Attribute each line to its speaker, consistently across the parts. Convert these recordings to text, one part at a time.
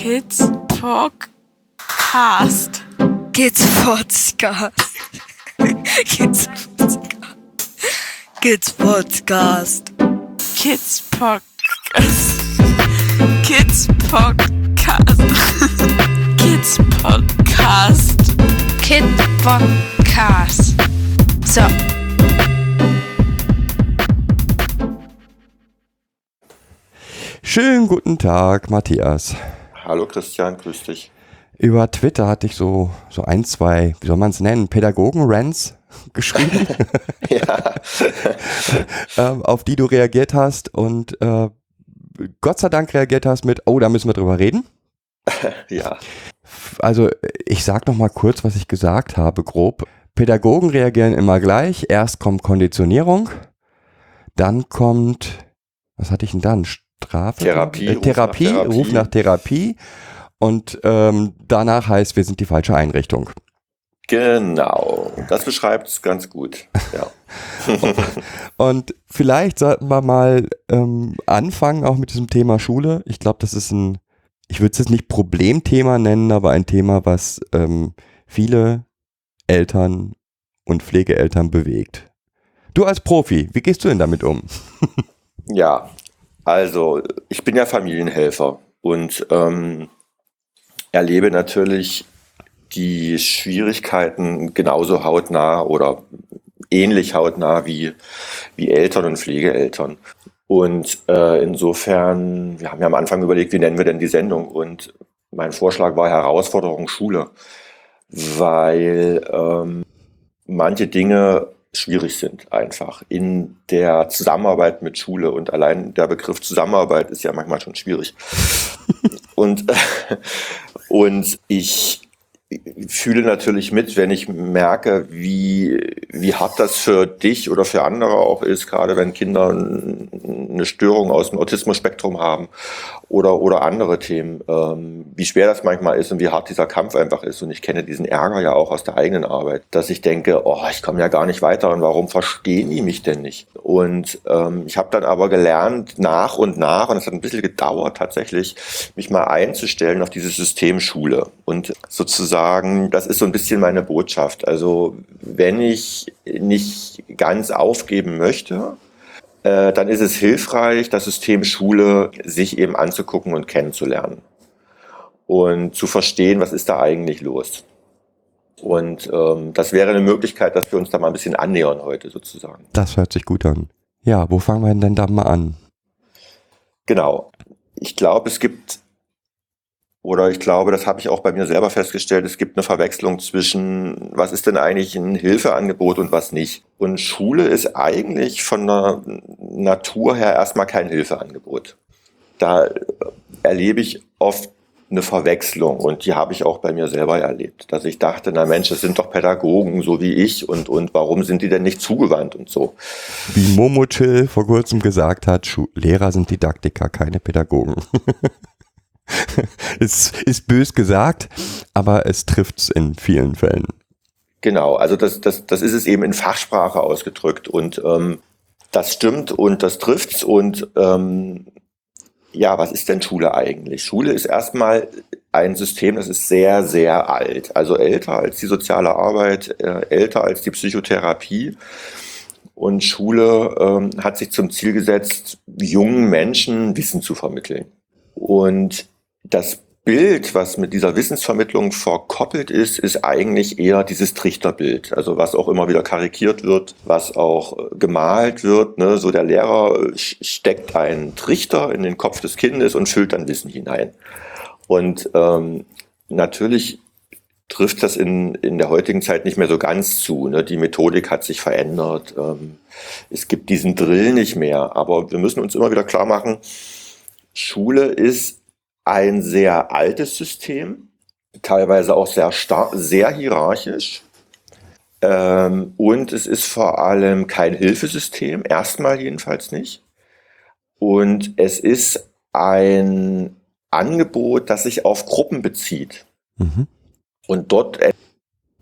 Speaker 1: Kids Podcast.
Speaker 2: Kids Podcast. Kids Podcast. Kids Podcast.
Speaker 1: Kids Podcast. Kids Podcast. Kids Podcast.
Speaker 2: Kid Podcast. So.
Speaker 3: Schönen guten Tag, Matthias.
Speaker 4: Hallo Christian, grüß dich.
Speaker 3: Über Twitter hatte ich so, so ein, zwei, wie soll man es nennen, Pädagogen-Rants geschrieben, ähm, auf die du reagiert hast und äh, Gott sei Dank reagiert hast mit, oh, da müssen wir drüber reden.
Speaker 4: ja,
Speaker 3: Also ich sag noch mal kurz, was ich gesagt habe, grob. Pädagogen reagieren immer gleich. Erst kommt Konditionierung, dann kommt, was hatte ich denn dann? Strafe?
Speaker 4: Therapie,
Speaker 3: Äh,
Speaker 4: Ruf
Speaker 3: Therapie,
Speaker 4: nach Therapie.
Speaker 3: Ruf nach Therapie. Und ähm, danach heißt, wir sind die falsche Einrichtung.
Speaker 4: genau. Das beschreibt es ganz gut. Ja.
Speaker 3: Und vielleicht sollten wir mal ähm, anfangen, auch mit diesem Thema Schule. Ich glaube, das ist ein, ich würde es jetzt nicht Problemthema nennen, aber ein Thema, was ähm, viele Eltern und Pflegeeltern bewegt. Du als Profi, wie gehst du denn damit um?
Speaker 4: ja, also ich bin ja Familienhelfer und ähm, erlebe natürlich die Schwierigkeiten genauso hautnah oder ähnlich hautnah wie, wie Eltern und Pflegeeltern. Und äh, insofern, wir haben ja am Anfang überlegt, wie nennen wir denn die Sendung? Und mein Vorschlag war Herausforderung Schule, weil ähm, manche Dinge schwierig sind einfach in der Zusammenarbeit mit Schule und allein der Begriff Zusammenarbeit ist ja manchmal schon schwierig. und, und ich fühle natürlich mit, wenn ich merke, wie, wie hart das für dich oder für andere auch ist, gerade wenn Kinder eine Störung aus dem Autismus-Spektrum haben oder, oder andere Themen, ähm, wie schwer das manchmal ist und wie hart dieser Kampf einfach ist. Und ich kenne diesen Ärger ja auch aus der eigenen Arbeit, dass ich denke, oh, ich komme ja gar nicht weiter und warum verstehen die mich denn nicht? Und ähm, ich habe dann aber gelernt, nach und nach, und es hat ein bisschen gedauert tatsächlich, mich mal einzustellen auf dieses System Schule. Und sozusagen, das ist so ein bisschen meine Botschaft. Also wenn ich nicht ganz aufgeben möchte, äh, dann ist es hilfreich, das System Schule sich eben anzugucken und kennenzulernen. Und zu verstehen, was ist da eigentlich los. Und ähm, das wäre eine Möglichkeit, dass wir uns da mal ein bisschen annähern heute sozusagen.
Speaker 3: Das hört sich gut an. Ja, wo fangen wir denn da mal an?
Speaker 4: Genau. Ich glaube, es gibt, oder ich glaube, das habe ich auch bei mir selber festgestellt, es gibt eine Verwechslung zwischen, was ist denn eigentlich ein Hilfeangebot und was nicht. Und Schule ist eigentlich von der Natur her erstmal kein Hilfeangebot. Da erlebe ich oft eine Verwechslung und die habe ich auch bei mir selber erlebt, dass ich dachte, na Mensch, das sind doch Pädagogen so wie ich und, und warum sind die denn nicht zugewandt und so.
Speaker 3: Wie Momo Chill vor kurzem gesagt hat, Schu Lehrer sind Didaktiker, keine Pädagogen. es ist bös gesagt, aber es trifft's in vielen Fällen.
Speaker 4: Genau, also das, das, das ist es eben in Fachsprache ausgedrückt und ähm, das stimmt und das trifft's und ähm, ja, was ist denn Schule eigentlich? Schule ist erstmal ein System, das ist sehr, sehr alt, also älter als die soziale Arbeit, äh, älter als die Psychotherapie. Und Schule ähm, hat sich zum Ziel gesetzt, jungen Menschen Wissen zu vermitteln. Und das Bild, was mit dieser Wissensvermittlung verkoppelt ist, ist eigentlich eher dieses Trichterbild. Also was auch immer wieder karikiert wird, was auch äh, gemalt wird. Ne? So der Lehrer äh, steckt einen Trichter in den Kopf des Kindes und füllt dann Wissen hinein. Und ähm, natürlich trifft das in, in der heutigen Zeit nicht mehr so ganz zu. Ne? Die Methodik hat sich verändert. Ähm, es gibt diesen Drill nicht mehr. Aber wir müssen uns immer wieder klar machen, Schule ist ein sehr altes System, teilweise auch sehr stark, sehr hierarchisch. Ähm, und es ist vor allem kein Hilfesystem, erstmal jedenfalls nicht. Und es ist ein Angebot, das sich auf Gruppen bezieht.
Speaker 3: Mhm.
Speaker 4: Und dort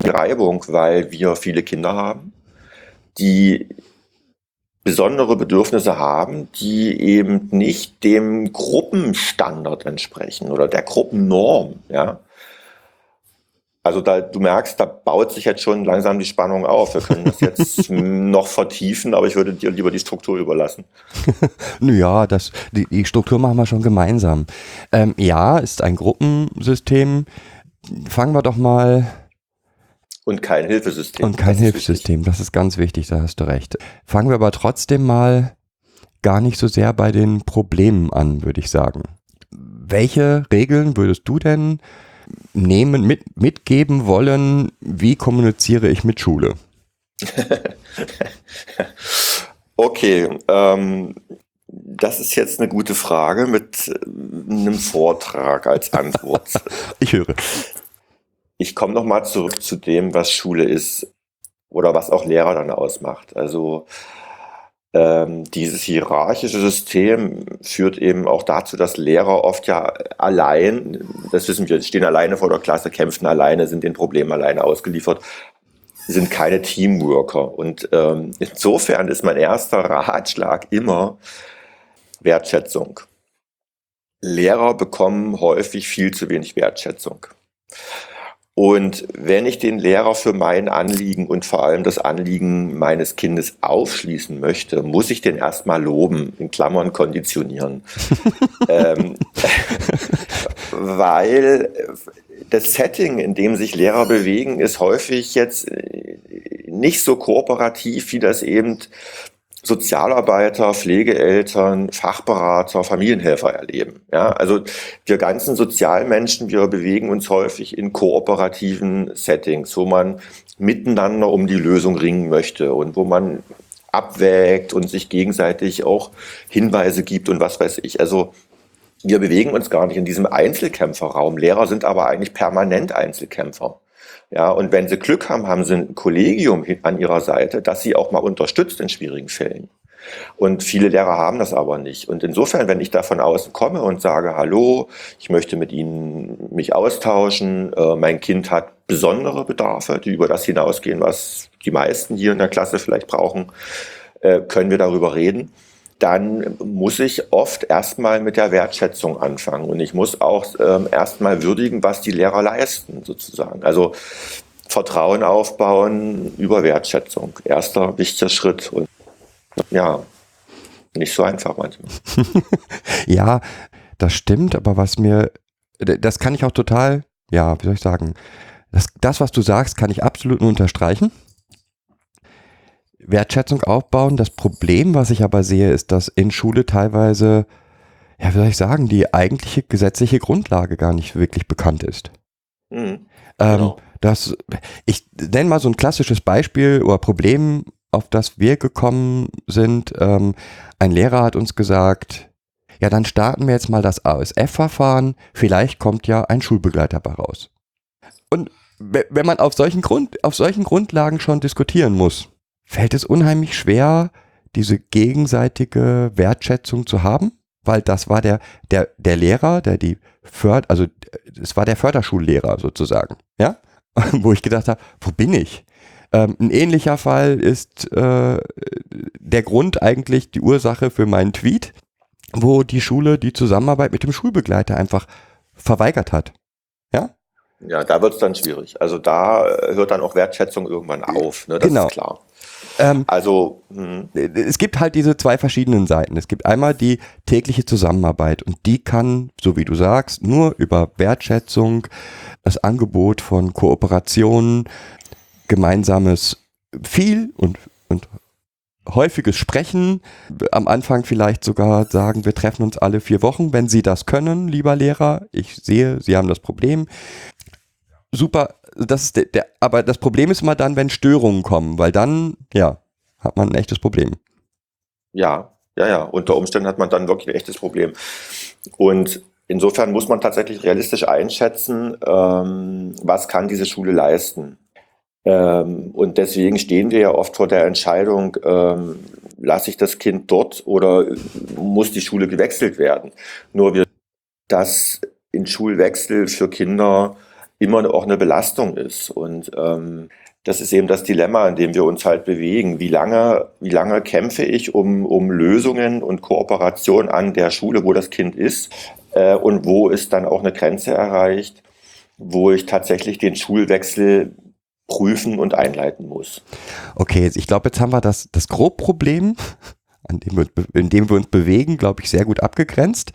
Speaker 4: Reibung, weil wir viele Kinder haben, die besondere Bedürfnisse haben, die eben nicht dem Gruppenstandard entsprechen oder der Gruppennorm, ja. Also da, du merkst, da baut sich jetzt schon langsam die Spannung auf. Wir können das jetzt noch vertiefen, aber ich würde dir lieber die Struktur überlassen.
Speaker 3: naja, das, die, die Struktur machen wir schon gemeinsam. Ähm, ja, ist ein Gruppensystem. Fangen wir doch mal.
Speaker 4: Und kein Hilfesystem.
Speaker 3: Und kein das Hilfesystem, das ist ganz wichtig, da hast du recht. Fangen wir aber trotzdem mal gar nicht so sehr bei den Problemen an, würde ich sagen. Welche Regeln würdest du denn nehmen, mit, mitgeben wollen, wie kommuniziere ich mit Schule?
Speaker 4: okay, ähm, das ist jetzt eine gute Frage mit einem Vortrag als Antwort.
Speaker 3: ich höre.
Speaker 4: Ich komme nochmal zurück zu dem, was Schule ist oder was auch Lehrer dann ausmacht. Also ähm, dieses hierarchische System führt eben auch dazu, dass Lehrer oft ja allein, das wissen wir, stehen alleine vor der Klasse, kämpfen alleine, sind den Problemen alleine ausgeliefert, sind keine Teamworker. Und ähm, insofern ist mein erster Ratschlag immer Wertschätzung. Lehrer bekommen häufig viel zu wenig Wertschätzung. Und wenn ich den Lehrer für mein Anliegen und vor allem das Anliegen meines Kindes aufschließen möchte, muss ich den erstmal loben, in Klammern konditionieren. ähm, weil das Setting, in dem sich Lehrer bewegen, ist häufig jetzt nicht so kooperativ, wie das eben Sozialarbeiter, Pflegeeltern, Fachberater, Familienhelfer erleben. Ja, also wir ganzen Sozialmenschen, wir bewegen uns häufig in kooperativen Settings, wo man miteinander um die Lösung ringen möchte und wo man abwägt und sich gegenseitig auch Hinweise gibt und was weiß ich. Also wir bewegen uns gar nicht in diesem Einzelkämpferraum. Lehrer sind aber eigentlich permanent Einzelkämpfer. Ja, und wenn sie Glück haben, haben sie ein Kollegium an ihrer Seite, das sie auch mal unterstützt in schwierigen Fällen. Und viele Lehrer haben das aber nicht. Und insofern, wenn ich da von außen komme und sage, hallo, ich möchte mit Ihnen mich austauschen, äh, mein Kind hat besondere Bedarfe, die über das hinausgehen, was die meisten hier in der Klasse vielleicht brauchen, äh, können wir darüber reden dann muss ich oft erstmal mit der Wertschätzung anfangen und ich muss auch ähm, erstmal würdigen, was die Lehrer leisten, sozusagen. Also Vertrauen aufbauen über Wertschätzung. Erster wichtiger Schritt und ja, nicht so einfach manchmal.
Speaker 3: ja, das stimmt, aber was mir, das kann ich auch total, ja, wie soll ich sagen, das, das was du sagst, kann ich absolut nur unterstreichen. Wertschätzung aufbauen. Das Problem, was ich aber sehe, ist, dass in Schule teilweise, ja, wie soll ich sagen, die eigentliche gesetzliche Grundlage gar nicht wirklich bekannt ist. Mhm. Ähm, genau. das, ich nenne mal so ein klassisches Beispiel oder Problem, auf das wir gekommen sind. Ähm, ein Lehrer hat uns gesagt, ja, dann starten wir jetzt mal das ASF-Verfahren. Vielleicht kommt ja ein Schulbegleiter bei raus. Und wenn man auf solchen, Grund, auf solchen Grundlagen schon diskutieren muss, fällt es unheimlich schwer, diese gegenseitige Wertschätzung zu haben, weil das war der, der, der Lehrer, der die Förd, also es war der Förderschullehrer sozusagen, ja, wo ich gedacht habe, wo bin ich? Ähm, ein ähnlicher Fall ist äh, der Grund eigentlich die Ursache für meinen Tweet, wo die Schule die Zusammenarbeit mit dem Schulbegleiter einfach verweigert hat. Ja?
Speaker 4: Ja, da wird es dann schwierig. Also da hört dann auch Wertschätzung irgendwann auf, ne? das
Speaker 3: genau.
Speaker 4: ist klar.
Speaker 3: Ähm, also mh. es gibt halt diese zwei verschiedenen Seiten. Es gibt einmal die tägliche Zusammenarbeit und die kann, so wie du sagst, nur über Wertschätzung, das Angebot von Kooperationen, gemeinsames viel und, und häufiges Sprechen, am Anfang vielleicht sogar sagen, wir treffen uns alle vier Wochen, wenn Sie das können, lieber Lehrer. Ich sehe, Sie haben das Problem. Super das ist der, der, aber das Problem ist immer dann, wenn Störungen kommen, weil dann, ja, hat man ein echtes Problem.
Speaker 4: Ja, ja, ja. Unter Umständen hat man dann wirklich ein echtes Problem. Und insofern muss man tatsächlich realistisch einschätzen, ähm, was kann diese Schule leisten. Ähm, und deswegen stehen wir ja oft vor der Entscheidung, ähm, lasse ich das Kind dort oder muss die Schule gewechselt werden. Nur wir, dass in Schulwechsel für Kinder immer auch eine Belastung ist. Und ähm, das ist eben das Dilemma, in dem wir uns halt bewegen. Wie lange, wie lange kämpfe ich um, um Lösungen und Kooperation an der Schule, wo das Kind ist? Äh, und wo ist dann auch eine Grenze erreicht, wo ich tatsächlich den Schulwechsel prüfen und einleiten muss.
Speaker 3: Okay, ich glaube, jetzt haben wir das, das Grobproblem, an dem wir, in dem wir uns bewegen, glaube ich, sehr gut abgegrenzt.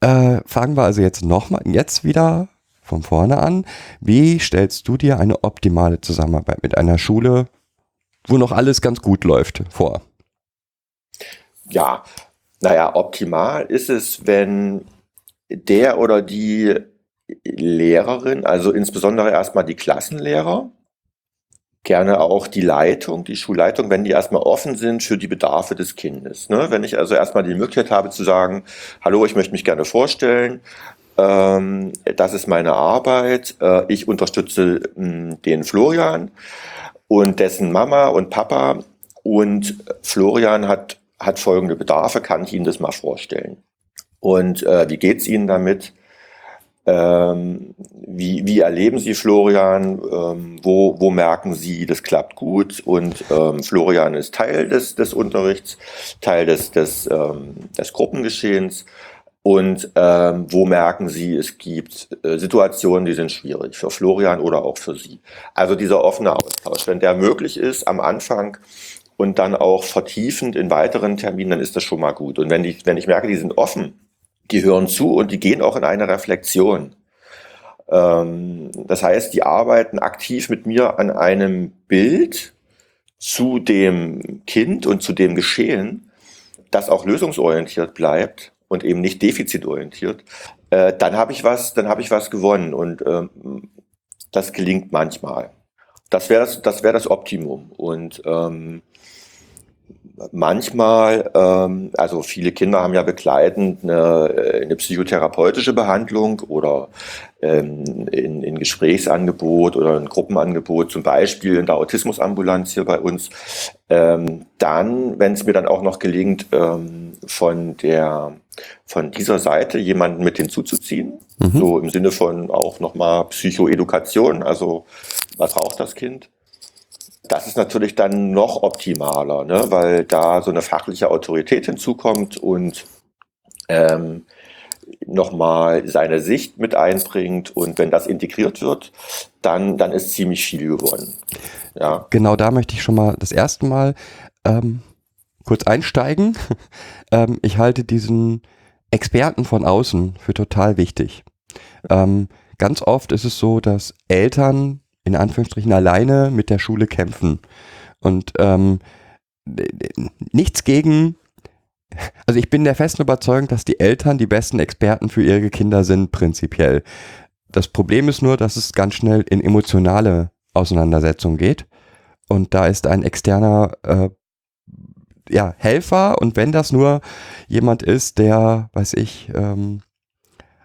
Speaker 3: Äh, fangen wir also jetzt nochmal, jetzt wieder von vorne an. Wie stellst du dir eine optimale Zusammenarbeit mit einer Schule, wo noch alles ganz gut läuft, vor?
Speaker 4: Ja, naja, optimal ist es, wenn der oder die Lehrerin, also insbesondere erstmal die Klassenlehrer, gerne auch die Leitung, die Schulleitung, wenn die erstmal offen sind für die Bedarfe des Kindes. Ne? Wenn ich also erstmal die Möglichkeit habe zu sagen, hallo, ich möchte mich gerne vorstellen, ähm, das ist meine Arbeit, äh, ich unterstütze mh, hm, den Florian und dessen Mama und Papa und Florian hat, hat folgende Bedarfe, kann ich Ihnen das mal vorstellen. Und äh, wie geht's Ihnen damit? Ähm, wie, wie erleben Sie Florian? Ähm, wo, wo merken Sie, das klappt gut? Und ähm, Florian ist Teil des, des Unterrichts, Teil des, des, ähm, des Gruppengeschehens. Und ähm, wo merken Sie, es gibt äh, Situationen, die sind schwierig für Florian oder auch für Sie. Also dieser offene Austausch, wenn der möglich ist am Anfang und dann auch vertiefend in weiteren Terminen, dann ist das schon mal gut. Und wenn, die, wenn ich merke, die sind offen, die hören zu und die gehen auch in eine Reflexion. Ähm, das heißt, die arbeiten aktiv mit mir an einem Bild zu dem Kind und zu dem Geschehen, das auch lösungsorientiert bleibt und eben nicht defizitorientiert. Äh, dann habe ich was, dann habe ich was gewonnen und ähm, das gelingt manchmal. Das wäre das, das wäre das Optimum und ähm, manchmal, ähm, also viele Kinder haben ja begleitend eine, äh, eine psychotherapeutische Behandlung oder ähm, in, in Gesprächsangebot oder ein Gruppenangebot, zum Beispiel in der Autismusambulanz hier bei uns. Ähm, dann, wenn es mir dann auch noch gelingt, ähm, von der von dieser Seite jemanden mit hinzuzuziehen, mhm. so im Sinne von auch nochmal Psychoedukation, also was braucht das Kind? Das ist natürlich dann noch optimaler, ne? weil da so eine fachliche Autorität hinzukommt und ähm, nochmal seine Sicht mit einbringt und wenn das integriert wird, dann, dann ist ziemlich viel gewonnen.
Speaker 3: Ja. Genau da möchte ich schon mal das erste Mal ähm, kurz einsteigen. ähm, ich halte diesen Experten von außen für total wichtig. Ähm, ganz oft ist es so, dass Eltern in Anführungsstrichen alleine mit der Schule kämpfen. Und ähm, nichts gegen, also ich bin der festen Überzeugung, dass die Eltern die besten Experten für ihre Kinder sind, prinzipiell. Das Problem ist nur, dass es ganz schnell in emotionale Auseinandersetzungen geht. Und da ist ein externer äh, ja, Helfer und wenn das nur jemand ist, der, weiß ich, ähm,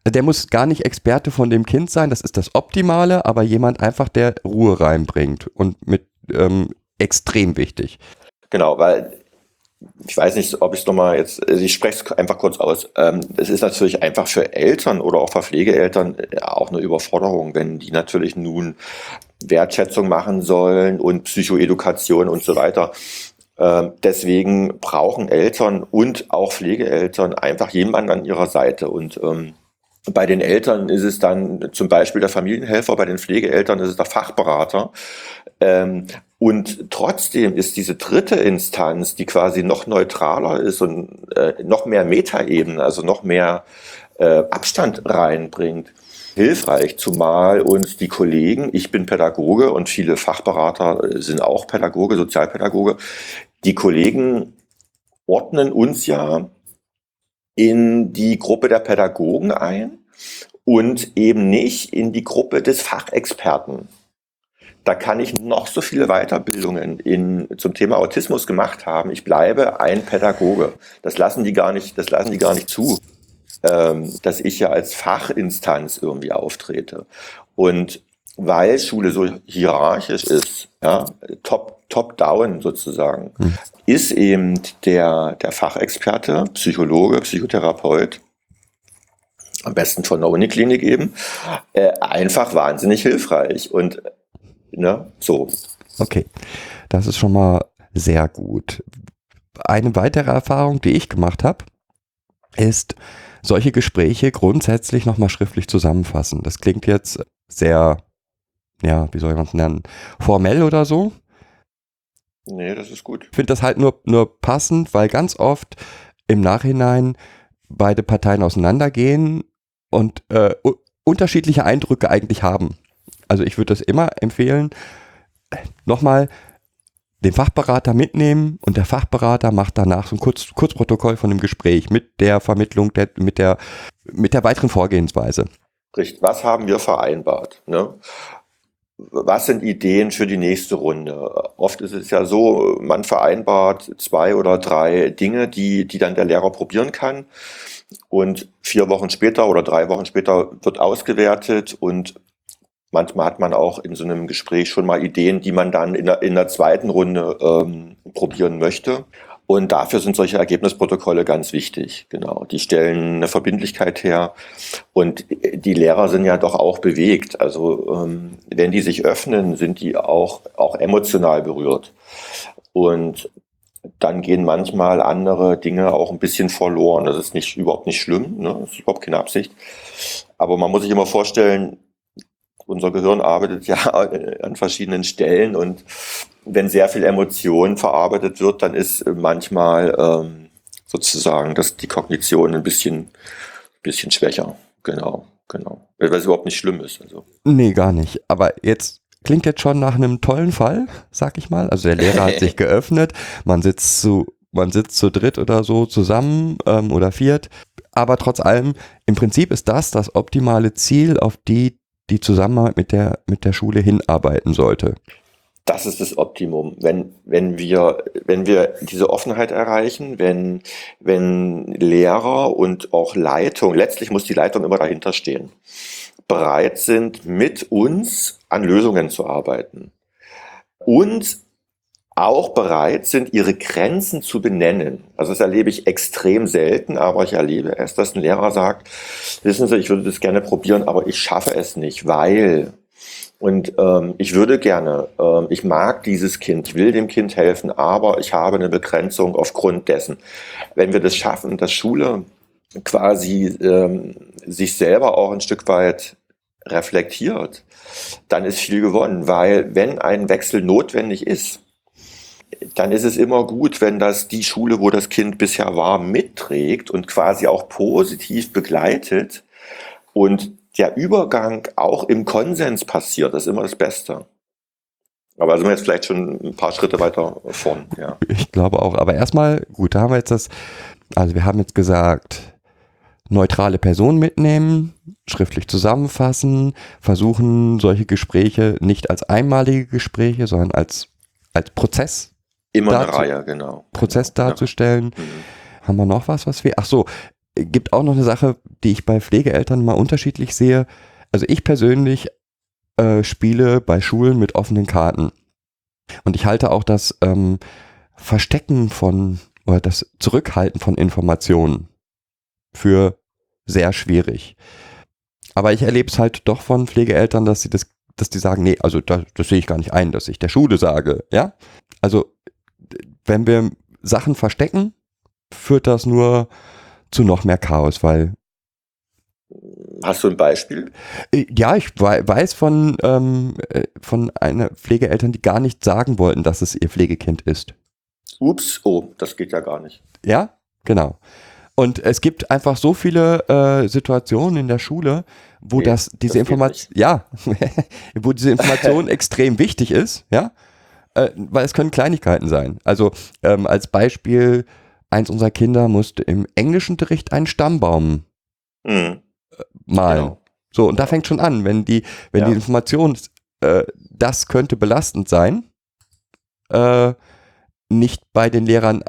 Speaker 3: der muss gar nicht Experte von dem Kind sein, das ist das Optimale, aber jemand einfach, der Ruhe reinbringt und mit ähm, extrem wichtig.
Speaker 4: Genau, weil ich weiß nicht, ob ich es nochmal jetzt, also ich spreche es einfach kurz aus. Ähm, es ist natürlich einfach für Eltern oder auch für Pflegeeltern äh, auch eine Überforderung, wenn die natürlich nun Wertschätzung machen sollen und Psychoedukation und so weiter. Ähm, deswegen brauchen Eltern und auch Pflegeeltern einfach jemanden an ihrer Seite. Und ähm, bei den Eltern ist es dann zum Beispiel der Familienhelfer, bei den Pflegeeltern ist es der Fachberater. Ähm, und trotzdem ist diese dritte Instanz, die quasi noch neutraler ist und äh, noch mehr Metaebene, also noch mehr äh, Abstand reinbringt, hilfreich, zumal uns die Kollegen, ich bin Pädagoge und viele Fachberater sind auch Pädagoge, Sozialpädagoge, die Kollegen ordnen uns ja in die Gruppe der Pädagogen ein und eben nicht in die Gruppe des Fachexperten. Da kann ich noch so viele Weiterbildungen in, zum Thema Autismus gemacht haben. Ich bleibe ein Pädagoge. Das lassen die gar nicht, das lassen die gar nicht zu, ähm, dass ich ja als Fachinstanz irgendwie auftrete. Und weil Schule so hierarchisch ist, ja, top, top down sozusagen, hm. ist eben der, der Fachexperte, Psychologe, Psychotherapeut, am besten von der Uniklinik eben, äh, einfach wahnsinnig hilfreich. Und Ne? So.
Speaker 3: Okay, das ist schon mal sehr gut. Eine weitere Erfahrung, die ich gemacht habe, ist solche Gespräche grundsätzlich nochmal schriftlich zusammenfassen. Das klingt jetzt sehr, ja, wie soll man es nennen, formell oder so.
Speaker 4: Nee, das ist gut.
Speaker 3: Ich finde das halt nur, nur passend, weil ganz oft im Nachhinein beide Parteien auseinandergehen und äh, unterschiedliche Eindrücke eigentlich haben. Also ich würde das immer empfehlen, nochmal den Fachberater mitnehmen und der Fachberater macht danach so ein Kurz, Kurzprotokoll von dem Gespräch mit der Vermittlung, der, mit, der, mit der weiteren Vorgehensweise.
Speaker 4: Richtig. Was haben wir vereinbart? Ne? Was sind Ideen für die nächste Runde? Oft ist es ja so, man vereinbart zwei oder drei Dinge, die, die dann der Lehrer probieren kann. Und vier Wochen später oder drei Wochen später wird ausgewertet und manchmal hat man auch in so einem Gespräch schon mal Ideen, die man dann in der, in der zweiten Runde ähm, probieren möchte. Und dafür sind solche Ergebnisprotokolle ganz wichtig. Genau. Die stellen eine Verbindlichkeit her. Und die Lehrer sind ja doch auch bewegt. Also, ähm, wenn die sich öffnen, sind die auch, auch emotional berührt. Und dann gehen manchmal andere Dinge auch ein bisschen verloren. Das ist nicht, überhaupt nicht schlimm. Ne? Das ist überhaupt keine Absicht. Aber man muss sich immer vorstellen, unser Gehirn arbeitet ja an verschiedenen Stellen und wenn sehr viel Emotion verarbeitet wird, dann ist manchmal ähm, sozusagen dass die Kognition ein bisschen, bisschen schwächer. Genau, genau. Weil es überhaupt nicht schlimm ist. Also.
Speaker 3: Nee, gar nicht. Aber jetzt klingt jetzt schon nach einem tollen Fall, sag ich mal. Also der Lehrer hat sich geöffnet, man sitzt zu, man sitzt zu dritt oder so zusammen ähm, oder viert. Aber trotz allem, im Prinzip ist das das optimale Ziel, auf die die Zusammenarbeit mit der, mit der Schule hinarbeiten sollte.
Speaker 4: Das ist das Optimum. Wenn, wenn wir, wenn wir diese Offenheit erreichen, wenn, wenn Lehrer und auch Leitung, letztlich muss die Leitung immer dahinter stehen, bereit sind, mit uns an Lösungen zu arbeiten. Und auch bereit sind, ihre Grenzen zu benennen. Also das erlebe ich extrem selten, aber ich erlebe es, dass ein Lehrer sagt, wissen Sie, ich würde das gerne probieren, aber ich schaffe es nicht, weil und ähm, ich würde gerne, ähm, ich mag dieses Kind, ich will dem Kind helfen, aber ich habe eine Begrenzung aufgrund dessen. Wenn wir das schaffen, dass Schule quasi ähm, sich selber auch ein Stück weit reflektiert, dann ist viel gewonnen, weil wenn ein Wechsel notwendig ist, dann ist es immer gut, wenn das die Schule, wo das Kind bisher war, mitträgt und quasi auch positiv begleitet und der Übergang auch im Konsens passiert. Das ist immer das Beste. Aber da sind wir jetzt vielleicht schon ein paar Schritte weiter vorn. Ja.
Speaker 3: Ich glaube auch. Aber erstmal, gut, da haben wir jetzt das, also wir haben jetzt gesagt, neutrale Personen mitnehmen, schriftlich zusammenfassen, versuchen solche Gespräche nicht als einmalige Gespräche, sondern als, als Prozess
Speaker 4: Immer eine Reihe, genau.
Speaker 3: Prozess
Speaker 4: genau.
Speaker 3: darzustellen. Ja. Mhm. Haben wir noch was, was wir. Ach so, gibt auch noch eine Sache, die ich bei Pflegeeltern mal unterschiedlich sehe. Also ich persönlich äh, spiele bei Schulen mit offenen Karten. Und ich halte auch das ähm, Verstecken von oder das Zurückhalten von Informationen für sehr schwierig. Aber ich erlebe es halt doch von Pflegeeltern, dass sie das, dass die sagen, nee, also das, das sehe ich gar nicht ein, dass ich der Schule sage, ja. Also wenn wir Sachen verstecken, führt das nur zu noch mehr Chaos, weil
Speaker 4: Hast du ein Beispiel?
Speaker 3: Äh, ja, ich weiß von, ähm, äh, von einer Pflegeeltern, die gar nicht sagen wollten, dass es ihr Pflegekind ist.
Speaker 4: Ups, oh, das geht ja gar nicht.
Speaker 3: Ja, genau. Und es gibt einfach so viele äh, Situationen in der Schule, wo nee, das diese Information, ja, wo diese Information extrem wichtig ist, ja, äh, weil es können Kleinigkeiten sein. Also ähm, als Beispiel, eins unserer Kinder musste im Englischunterricht einen Stammbaum mhm. malen. Genau. So, und da fängt schon an, wenn die, wenn ja. die Information, äh, das könnte belastend sein, äh, nicht bei den Lehrern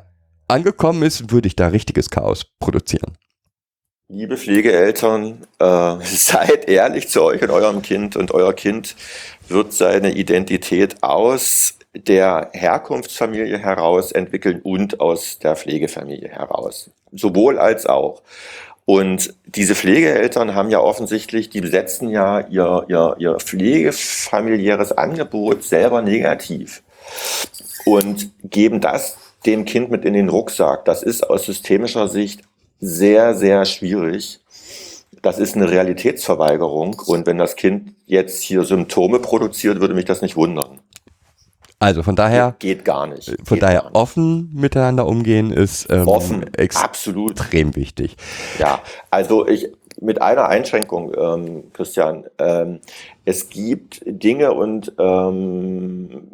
Speaker 3: angekommen ist, würde ich da richtiges Chaos produzieren.
Speaker 4: Liebe Pflegeeltern, äh, seid ehrlich zu euch und eurem Kind und euer Kind wird seine Identität aus der Herkunftsfamilie heraus entwickeln und aus der Pflegefamilie heraus. Sowohl als auch. Und diese Pflegeeltern haben ja offensichtlich, die besetzen ja ihr, ihr, ihr pflegefamiliäres Angebot selber negativ und geben das dem Kind mit in den Rucksack. Das ist aus systemischer Sicht sehr, sehr schwierig. Das ist eine Realitätsverweigerung. Und wenn das Kind jetzt hier Symptome produziert, würde mich das nicht wundern.
Speaker 3: Also von daher
Speaker 4: geht gar nicht.
Speaker 3: Von
Speaker 4: geht
Speaker 3: daher
Speaker 4: nicht.
Speaker 3: offen miteinander umgehen ist ähm,
Speaker 4: offen, absolut.
Speaker 3: extrem wichtig.
Speaker 4: Ja, also ich mit einer Einschränkung, ähm, Christian. Ähm, es gibt Dinge und ähm,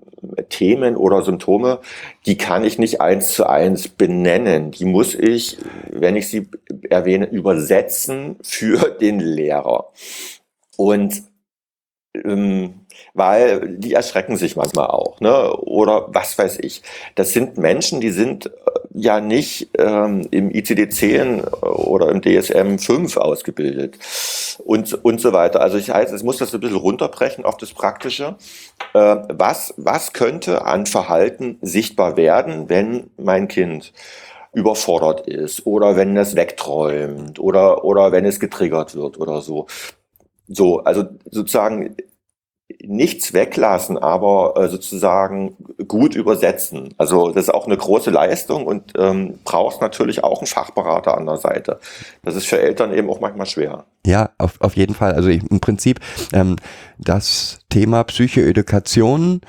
Speaker 4: Themen oder Symptome, die kann ich nicht eins zu eins benennen. Die muss ich, wenn ich sie erwähne, übersetzen für den Lehrer. Und ähm, weil die erschrecken sich manchmal auch, ne? Oder was weiß ich. Das sind Menschen, die sind äh, ja nicht ähm, im ICD-10 oder im DSM-5 ausgebildet und, und so weiter. Also ich heißt, es muss das ein bisschen runterbrechen auf das Praktische. Äh, was, was könnte an Verhalten sichtbar werden, wenn mein Kind überfordert ist oder wenn es wegträumt oder, oder wenn es getriggert wird oder so. So, also sozusagen nichts weglassen, aber äh, sozusagen gut übersetzen. Also das ist auch eine große Leistung und ähm, brauchst natürlich auch einen Fachberater an der Seite. Das ist für Eltern eben auch manchmal schwer.
Speaker 3: Ja, auf, auf jeden Fall. Also im Prinzip ähm, das Thema Psychoedukation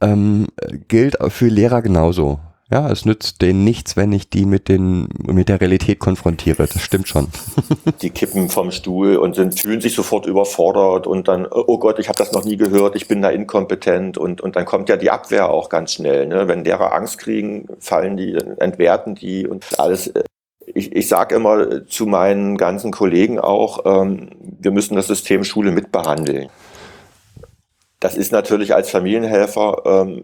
Speaker 3: ähm, gilt für Lehrer genauso. Ja, es nützt denen nichts, wenn ich die mit den mit der Realität konfrontiere. Das stimmt schon.
Speaker 4: Die kippen vom Stuhl und sind fühlen sich sofort überfordert und dann oh Gott, ich habe das noch nie gehört, ich bin da inkompetent und und dann kommt ja die Abwehr auch ganz schnell. Ne? Wenn Lehrer Angst kriegen, fallen die, entwerten die und alles. Ich, ich sage immer zu meinen ganzen Kollegen auch, ähm, wir müssen das System Schule mitbehandeln. Das ist natürlich als Familienhelfer ähm,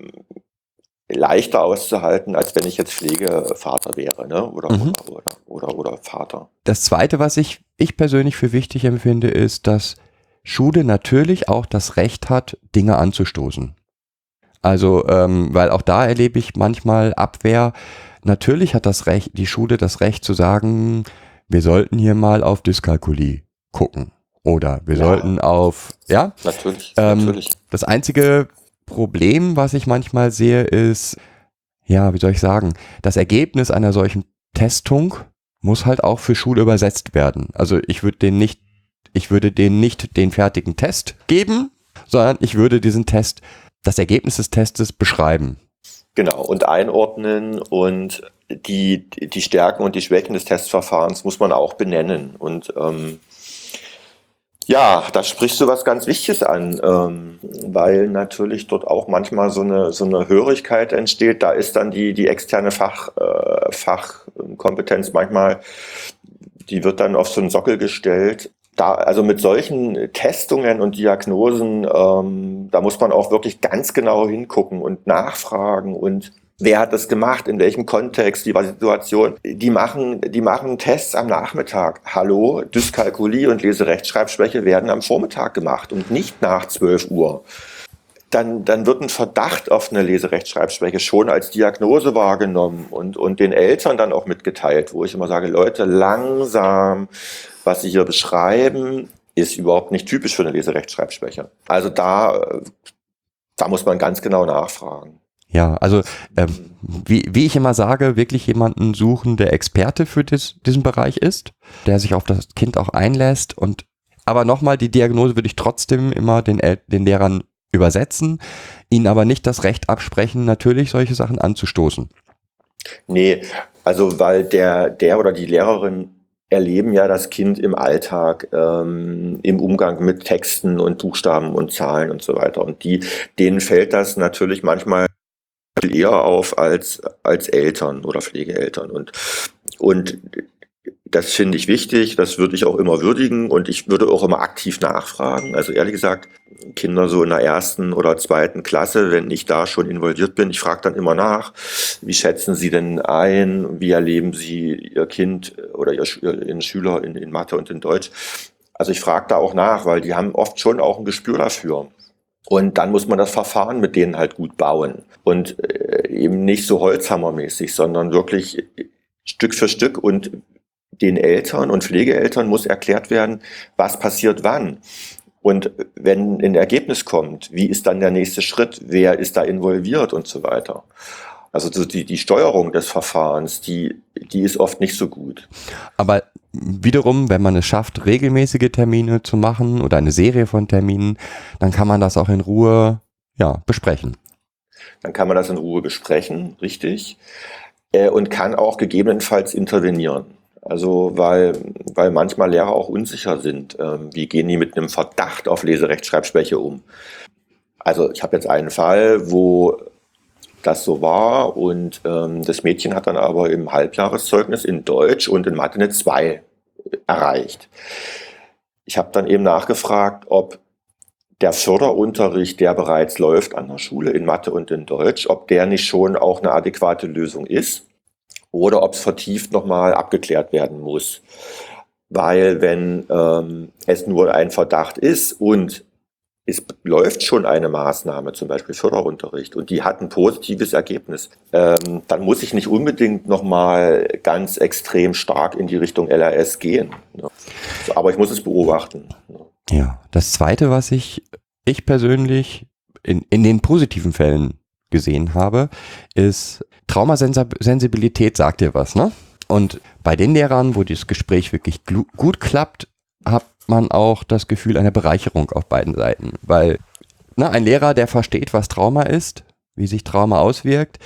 Speaker 4: leichter auszuhalten, als wenn ich jetzt Pflegevater wäre, ne? Oder,
Speaker 3: Mhm.
Speaker 4: oder, oder, oder, oder Vater.
Speaker 3: Das zweite, was ich, ich persönlich für wichtig empfinde, ist, dass Schule natürlich auch das Recht hat, Dinge anzustoßen. Also, ähm, weil auch da erlebe ich manchmal Abwehr. Natürlich hat das Recht, die Schule das Recht zu sagen, wir sollten hier mal auf Dyskalkulie gucken. Oder wir
Speaker 4: Ja.
Speaker 3: sollten auf, ja,
Speaker 4: Natürlich,
Speaker 3: Ähm,
Speaker 4: natürlich.
Speaker 3: das einzige Problem, was ich manchmal sehe, ist, ja, wie soll ich sagen, das Ergebnis einer solchen Testung muss halt auch für Schule übersetzt werden. Also ich würde den nicht, ich würde denen nicht den fertigen Test geben, sondern ich würde diesen Test, das Ergebnis des Testes beschreiben.
Speaker 4: Genau, und einordnen und die, die Stärken und die Schwächen des Testverfahrens muss man auch benennen. Und ähm, ja, da sprichst du was ganz Wichtiges an, ähm, weil natürlich dort auch manchmal so eine, so eine Hörigkeit entsteht. Da ist dann die, die externe Fach, äh, Fachkompetenz manchmal, die wird dann auf so einen Sockel gestellt. Da, also mit solchen Testungen und Diagnosen, ähm, da muss man auch wirklich ganz genau hingucken und nachfragen und wer hat das gemacht, in welchem Kontext, die Situation. Die machen, die machen Tests am Nachmittag. Hallo, Dyskalkulie und Leserechtschreibschwäche werden am Vormittag gemacht und nicht nach 12 Uhr. Dann, dann wird ein Verdacht auf eine Leserechtschreibschwäche schon als Diagnose wahrgenommen und, und den Eltern dann auch mitgeteilt, wo ich immer sage, Leute, langsam, was Sie hier beschreiben, ist überhaupt nicht typisch für eine Leserechtschreibschwäche. Also da, äh, da muss man ganz genau nachfragen.
Speaker 3: Ja, also ähm, wie, wie ich immer sage, wirklich jemanden suchen, der Experte für dis, diesen Bereich ist, der sich auf das Kind auch einlässt und aber nochmal, die Diagnose würde ich trotzdem immer den, El den Lehrern übersetzen, ihnen aber nicht das Recht absprechen, natürlich solche Sachen anzustoßen.
Speaker 4: Nee, also weil der, der oder die Lehrerin erleben ja das Kind im Alltag, ähm, im Umgang mit Texten und Buchstaben und Zahlen und so weiter. Und die, denen fällt das natürlich manchmal eher auf als, als Eltern oder Pflegeeltern. Und, und das finde ich wichtig, das würde ich auch immer würdigen und ich würde auch immer aktiv nachfragen. Also ehrlich gesagt, Kinder so in der ersten oder zweiten Klasse, wenn ich da schon involviert bin, ich frage dann immer nach, wie schätzen Sie denn ein, wie erleben Sie Ihr Kind oder Ihr, Ihren Schüler in, in Mathe und in Deutsch. Also ich frage da auch nach, weil die haben oft schon auch ein Gespür dafür. Und dann muss man das Verfahren mit denen halt gut bauen. Und äh, eben nicht so holzhammermäßig, sondern wirklich Stück für Stück und den Eltern und Pflegeeltern muss erklärt werden, was passiert wann. Und wenn ein Ergebnis kommt, wie ist dann der nächste Schritt? Wer ist da involviert und so weiter? Also die, die Steuerung des Verfahrens, die, die ist oft nicht so gut.
Speaker 3: Aber wiederum, wenn man es schafft, regelmäßige Termine zu machen oder eine Serie von Terminen, dann kann man das auch in Ruhe ja, besprechen.
Speaker 4: Dann kann man das in Ruhe besprechen, richtig, äh, und kann auch gegebenenfalls intervenieren. Also weil, weil manchmal Lehrer auch unsicher sind. Ähm, wie gehen die mit einem Verdacht auf Leserechtschreibschwäche um? Also ich habe jetzt einen Fall, wo das so war. Und ähm, das Mädchen hat dann aber im Halbjahreszeugnis in Deutsch und in Mathe eine 2 erreicht. Ich habe dann eben nachgefragt, ob der Förderunterricht, der bereits läuft an der Schule in Mathe und in Deutsch, ob der nicht schon auch eine adäquate Lösung ist oder ob es vertieft nochmal abgeklärt werden muss. Weil wenn ähm, es nur ein Verdacht ist und es läuft schon eine Maßnahme, zum Beispiel Förderunterricht, und die hat ein positives Ergebnis, ähm, dann muss ich nicht unbedingt nochmal ganz extrem stark in die Richtung LRS gehen. Ne? Aber ich muss es beobachten. Ne?
Speaker 3: Ja, das Zweite, was ich, ich persönlich in, in den positiven Fällen gesehen habe, ist Traumasensibilität sagt dir was, ne? Und bei den Lehrern, wo das Gespräch wirklich gut klappt, hat man auch das Gefühl einer Bereicherung auf beiden Seiten. Weil ne, ein Lehrer, der versteht, was Trauma ist, wie sich Trauma auswirkt,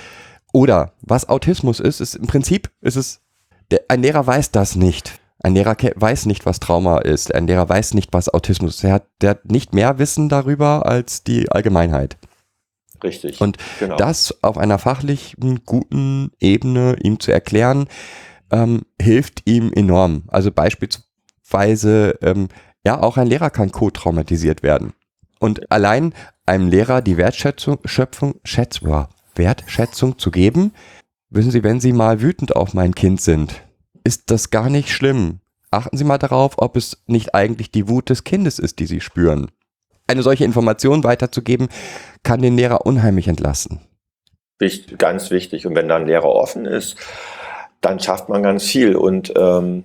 Speaker 3: oder was Autismus ist, ist im Prinzip ist es, der, ein Lehrer weiß das nicht. Ein Lehrer weiß nicht, was Trauma ist. Ein Lehrer weiß nicht, was Autismus ist. Er hat, der hat nicht mehr Wissen darüber als die Allgemeinheit.
Speaker 4: Richtig.
Speaker 3: Und genau. das auf einer fachlichen, guten Ebene ihm zu erklären, ähm, hilft ihm enorm. Also beispielsweise Weise, ähm, ja, auch ein Lehrer kann co-traumatisiert werden. Und allein einem Lehrer die Wertschätzung, Schöpfung, Schätz, wow, Wertschätzung zu geben, wissen Sie, wenn Sie mal wütend auf mein Kind sind, ist das gar nicht schlimm. Achten Sie mal darauf, ob es nicht eigentlich die Wut des Kindes ist, die Sie spüren. Eine solche Information weiterzugeben, kann den Lehrer unheimlich entlasten.
Speaker 4: Ganz wichtig. Und wenn dann Lehrer offen ist, dann schafft man ganz viel. Und ähm,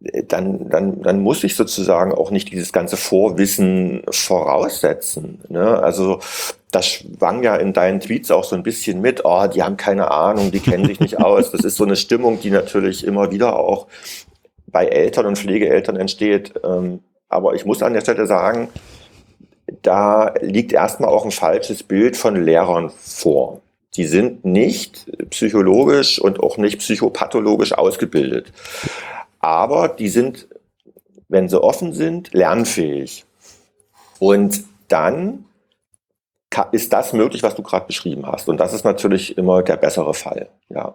Speaker 4: dann, dann, dann muss ich sozusagen auch nicht dieses ganze Vorwissen voraussetzen. Ne? Also das schwang ja in deinen Tweets auch so ein bisschen mit, oh, die haben keine Ahnung, die kennen sich nicht aus. Das ist so eine Stimmung, die natürlich immer wieder auch bei Eltern und Pflegeeltern entsteht. Ähm, aber ich muss an der Stelle sagen, da liegt erstmal auch ein falsches Bild von Lehrern vor. Die sind nicht psychologisch und auch nicht psychopathologisch ausgebildet aber die sind, wenn sie offen sind, lernfähig. Und dann ist das möglich, was du gerade beschrieben hast. Und das ist natürlich immer der bessere Fall. Ja.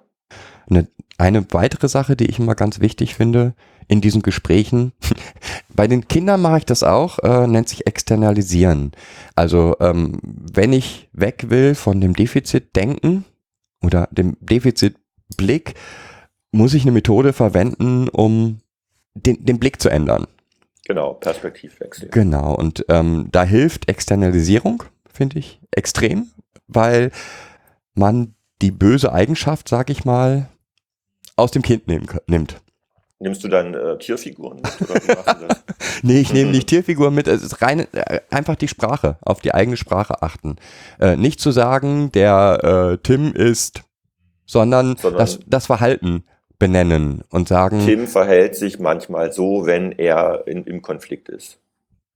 Speaker 3: Eine, eine weitere Sache, die ich immer ganz wichtig finde in diesen Gesprächen, bei den Kindern mache ich das auch, äh, nennt sich externalisieren. Also ähm, wenn ich weg will von dem Defizitdenken oder dem Defizitblick, muss ich eine Methode verwenden, um den, den Blick zu ändern.
Speaker 4: Genau, Perspektivwechsel.
Speaker 3: Genau, und ähm, da hilft Externalisierung, finde ich, extrem, weil man die böse Eigenschaft, sag ich mal, aus dem Kind nehmen, nimmt.
Speaker 4: Nimmst du dann äh, Tierfiguren mit? Oder
Speaker 3: nee, ich nehme nicht Tierfiguren mit. Es ist rein äh, einfach die Sprache, auf die eigene Sprache achten. Äh, nicht zu sagen, der äh, Tim ist, sondern, sondern das, das Verhalten benennen und sagen.
Speaker 4: Tim verhält sich manchmal so, wenn er in, im Konflikt ist.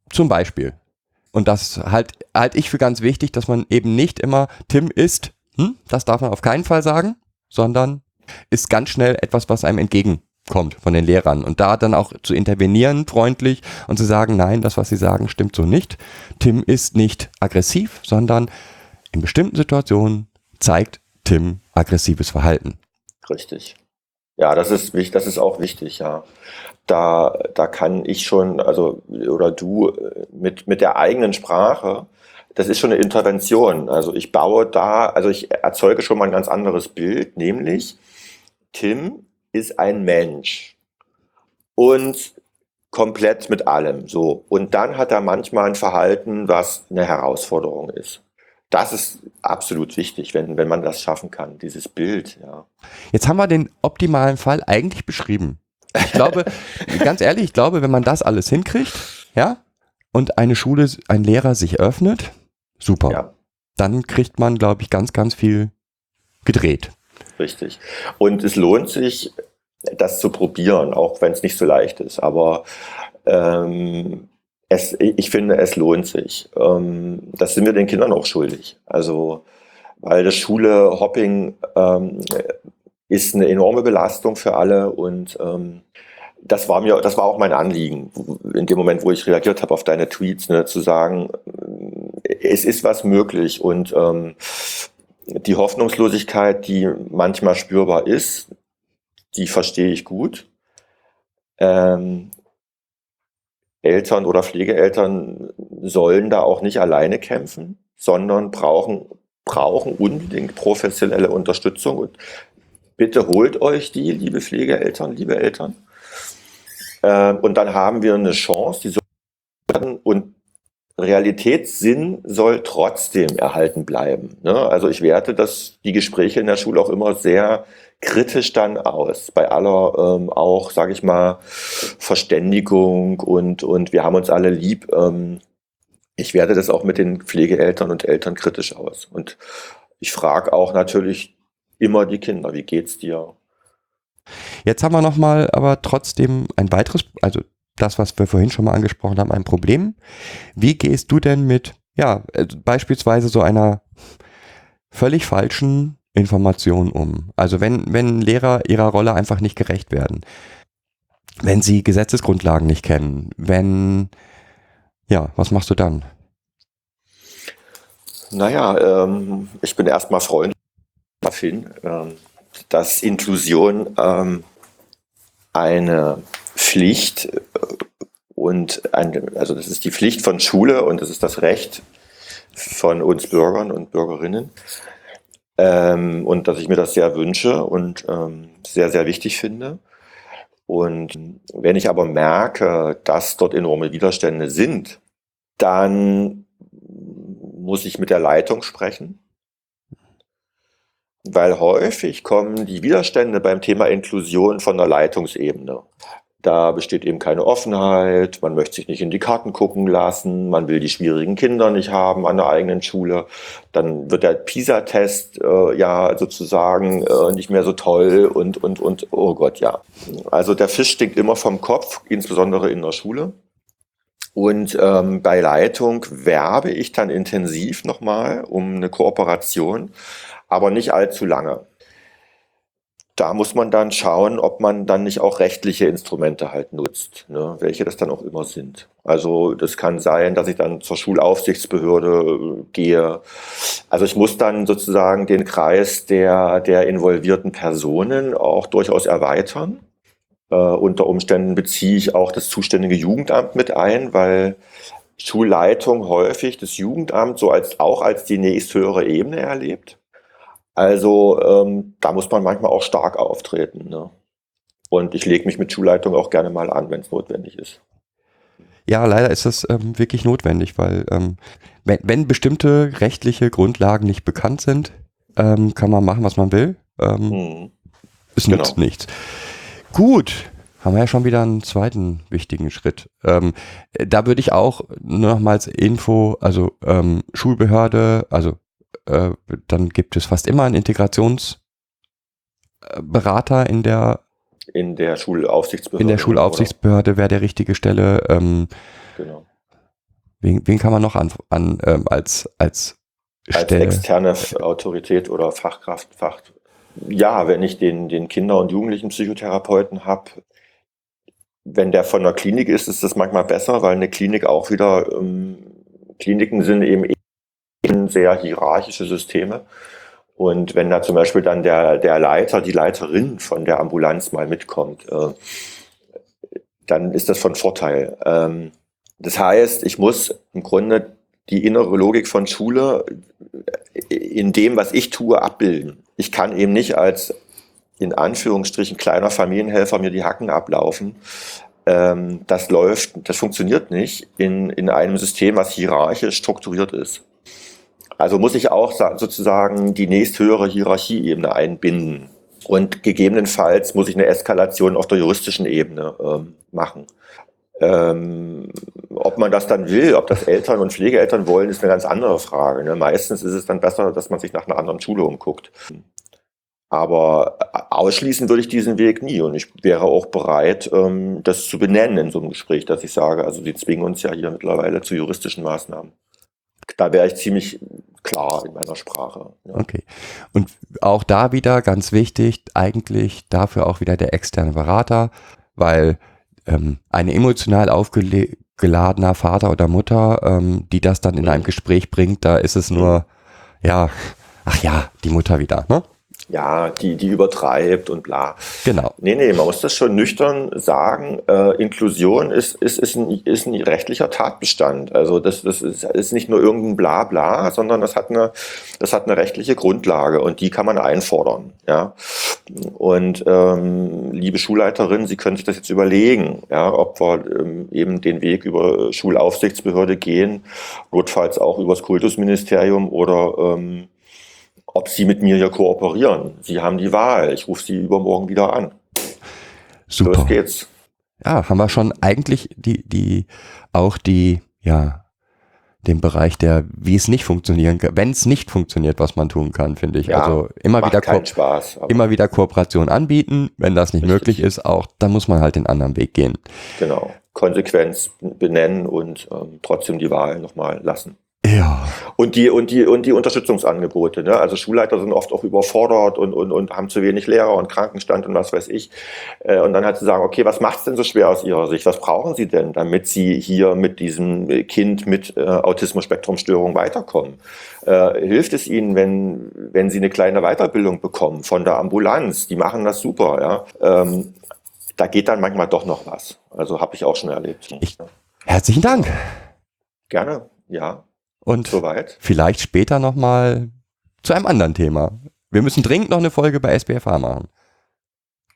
Speaker 3: Zum Beispiel. Und das halt, halt ich für ganz wichtig, dass man eben nicht immer Tim ist, hm, das darf man auf keinen Fall sagen, sondern ist ganz schnell etwas, was einem entgegenkommt von den Lehrern. Und da dann auch zu intervenieren, freundlich und zu sagen, nein, das, was sie sagen, stimmt so nicht. Tim ist nicht aggressiv, sondern in bestimmten Situationen zeigt Tim aggressives Verhalten.
Speaker 4: Richtig. Ja, das ist wichtig, das ist auch wichtig, ja. Da, da kann ich schon, also, oder du mit, mit der eigenen Sprache, das ist schon eine Intervention. Also ich baue da, also ich erzeuge schon mal ein ganz anderes Bild, nämlich Tim ist ein Mensch und komplett mit allem, so. Und dann hat er manchmal ein Verhalten, was eine Herausforderung ist das ist absolut wichtig, wenn, wenn man das schaffen kann, dieses Bild, ja.
Speaker 3: Jetzt haben wir den optimalen Fall eigentlich beschrieben. Ich glaube, ganz ehrlich, ich glaube, wenn man das alles hinkriegt, ja, und eine Schule, ein Lehrer sich öffnet, super.
Speaker 4: Ja.
Speaker 3: Dann kriegt man, glaube ich, ganz, ganz viel gedreht.
Speaker 4: Richtig. Und es lohnt sich, das zu probieren, auch wenn es nicht so leicht ist. Aber ähm, es, ich finde, es lohnt sich. Ähm, das sind wir den Kindern auch schuldig. Also, weil das Schule-Hopping ähm, ist eine enorme Belastung für alle und ähm, das war mir, das war auch mein Anliegen, in dem Moment, wo ich reagiert habe auf deine Tweets, ne, zu sagen, es ist was möglich und ähm, die Hoffnungslosigkeit, die manchmal spürbar ist, die verstehe ich gut. Ähm, Eltern oder Pflegeeltern sollen da auch nicht alleine kämpfen, sondern brauchen, brauchen unbedingt professionelle Unterstützung. Und bitte holt euch die, liebe Pflegeeltern, liebe Eltern. Ähm, und dann haben wir eine Chance, die soll und Realitätssinn soll trotzdem erhalten bleiben. Ne? Also ich werte das, die Gespräche in der Schule auch immer sehr kritisch dann aus. Bei aller ähm, auch, sage ich mal, Verständigung und, und wir haben uns alle lieb. Ähm, ich werte das auch mit den Pflegeeltern und Eltern kritisch aus. Und ich frage auch natürlich immer die Kinder, wie geht's dir?
Speaker 3: Jetzt haben wir nochmal aber trotzdem ein weiteres, also das, was wir vorhin schon mal angesprochen haben, ein Problem. Wie gehst du denn mit, ja, äh, beispielsweise so einer völlig falschen Information um? Also wenn, wenn Lehrer ihrer Rolle einfach nicht gerecht werden, wenn sie Gesetzesgrundlagen nicht kennen, wenn, ja, was machst du dann?
Speaker 4: Naja, ähm, ich bin erstmal Freund davon, ähm, dass Inklusion ähm, eine Pflicht äh, und ein, also das ist die Pflicht von Schule und das ist das Recht von uns Bürgern und Bürgerinnen. Ähm, und dass ich mir das sehr wünsche und ähm, sehr, sehr wichtig finde. Und wenn ich aber merke, dass dort enorme Widerstände sind, dann muss ich mit der Leitung sprechen weil häufig kommen die Widerstände beim Thema Inklusion von der Leitungsebene. Da besteht eben keine Offenheit, man möchte sich nicht in die Karten gucken lassen, man will die schwierigen Kinder nicht haben an der eigenen Schule. Dann wird der PISA-Test äh, ja sozusagen äh, nicht mehr so toll und, und, und, oh Gott, ja. Also der Fisch stinkt immer vom Kopf, insbesondere in der Schule. Und ähm, bei Leitung werbe ich dann intensiv nochmal um eine Kooperation aber nicht allzu lange. Da muss man dann schauen, ob man dann nicht auch rechtliche Instrumente halt nutzt, ne, welche das dann auch immer sind. Also das kann sein, dass ich dann zur Schulaufsichtsbehörde äh, gehe. Also ich muss dann sozusagen den Kreis der, der involvierten Personen auch durchaus erweitern. Äh, unter Umständen beziehe ich auch das zuständige Jugendamt mit ein, weil Schulleitung häufig das Jugendamt so als auch als die nächsthöhere Ebene erlebt. Also ähm, da muss man manchmal auch stark auftreten. Ne? Und ich lege mich mit Schulleitung auch gerne mal an, wenn es notwendig ist.
Speaker 3: Ja, leider ist das ähm, wirklich notwendig, weil ähm, wenn, wenn, bestimmte rechtliche Grundlagen nicht bekannt sind, ähm, kann man machen, was man will. Hm. Es genau. nützt nichts. Gut, haben wir ja schon wieder einen zweiten wichtigen Schritt. Ähm, da würde ich auch nochmals Info, also ähm, Schulbehörde, also äh, dann gibt es fast immer einen Integrationsberater in der
Speaker 4: in der Schulaufsichtsbehörde.
Speaker 3: In der Schulaufsichtsbehörde wäre der richtige Stelle. Ähm, genau. Wen, wen, kann man noch an, an ähm, als als
Speaker 4: als Stelle? externe Autorität oder Fachkraft, Fach. Ja, wenn ich den den Kinder- und Jugendlichen-Psychotherapeuten habe, wenn der von der Klinik ist, ist das manchmal besser, weil eine Klinik auch wieder ähm, Kliniken sind eben sehr hierarchische Systeme. Und wenn da zum Beispiel dann der, der Leiter, die Leiterin von der Ambulanz mal mitkommt, äh, dann ist das von Vorteil. Ähm, das heißt, ich muss im Grunde die innere Logik von Schule in dem, was ich tue, abbilden. Ich kann eben nicht als in Anführungsstrichen kleiner Familienhelfer mir die Hacken ablaufen. Ähm, das läuft, das funktioniert nicht in, in einem System, was hierarchisch strukturiert ist. Also muss ich auch sozusagen die nächsthöhere Hierarchieebene einbinden. Und gegebenenfalls muss ich eine Eskalation auf der juristischen Ebene ähm, machen. Ähm, ob man das dann will, ob das Eltern und Pflegeeltern wollen, ist eine ganz andere Frage. Ne? Meistens ist es dann besser, dass man sich nach einer anderen Schule umguckt. Aber ausschließen würde ich diesen Weg nie und ich wäre auch bereit, ähm, das zu benennen in so einem Gespräch, dass ich sage, also sie zwingen uns ja hier mittlerweile zu juristischen Maßnahmen. Da wäre ich ziemlich klar in meiner Sprache.
Speaker 3: Ja. Okay. Und auch da wieder ganz wichtig, eigentlich dafür auch wieder der externe Berater, weil ähm, ein emotional aufgeladener Vater oder Mutter, ähm, die das dann in einem Gespräch bringt, da ist es nur, ja, ach ja, die Mutter wieder, ne?
Speaker 4: Ja, die, die übertreibt und bla.
Speaker 3: Genau.
Speaker 4: Nee, nee, man muss das schon nüchtern sagen. Äh, Inklusion ist, ist, ist, ein, ist ein rechtlicher Tatbestand. Also das, das ist, ist nicht nur irgendein Blabla, sondern das hat, eine, das hat eine rechtliche Grundlage und die kann man einfordern. Ja? Und ähm, liebe Schulleiterin, Sie können sich das jetzt überlegen, ja, ob wir ähm, eben den Weg über Schulaufsichtsbehörde gehen, notfalls auch übers Kultusministerium oder ähm, ob Sie mit mir hier kooperieren. Sie haben die Wahl. Ich rufe Sie übermorgen wieder an.
Speaker 3: Super. Los geht's. Ja, haben wir schon eigentlich die, die, auch die, ja, den Bereich der, wie es nicht funktionieren kann, wenn es nicht funktioniert, was man tun kann, finde ich. Ja, also immer wieder,
Speaker 4: Spaß,
Speaker 3: immer wieder Kooperation anbieten. Wenn das nicht richtig. möglich ist, auch, dann muss man halt den anderen Weg gehen.
Speaker 4: Genau. Konsequenz benennen und ähm, trotzdem die Wahl nochmal lassen.
Speaker 3: Ja.
Speaker 4: Und die, und die, und die Unterstützungsangebote. Ne? Also Schulleiter sind oft auch überfordert und, und, und haben zu wenig Lehrer und Krankenstand und was weiß ich. Äh, und dann halt zu sagen, okay, was macht es denn so schwer aus Ihrer Sicht? Was brauchen Sie denn, damit Sie hier mit diesem Kind mit äh, Autismus-Spektrum-Störung weiterkommen? Äh, hilft es Ihnen, wenn, wenn Sie eine kleine Weiterbildung bekommen von der Ambulanz? Die machen das super, ja. Ähm, da geht dann manchmal doch noch was. Also habe ich auch schon erlebt.
Speaker 3: Ich, herzlichen Dank.
Speaker 4: Gerne, ja.
Speaker 3: Und Soweit. vielleicht später nochmal zu einem anderen Thema. Wir müssen dringend noch eine Folge bei SBFA machen.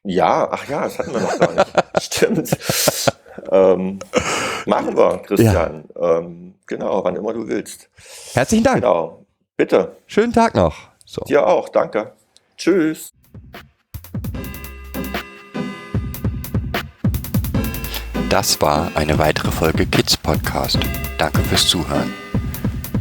Speaker 4: Ja, ach ja, das hatten wir noch gar nicht. Stimmt. Ähm, machen wir, Christian. Ja. Ähm, genau, wann immer du willst.
Speaker 3: Herzlichen Dank.
Speaker 4: Genau. Bitte.
Speaker 3: Schönen Tag noch.
Speaker 4: So. Dir auch, danke. Tschüss.
Speaker 3: Das war eine weitere Folge Kids Podcast. Danke fürs Zuhören.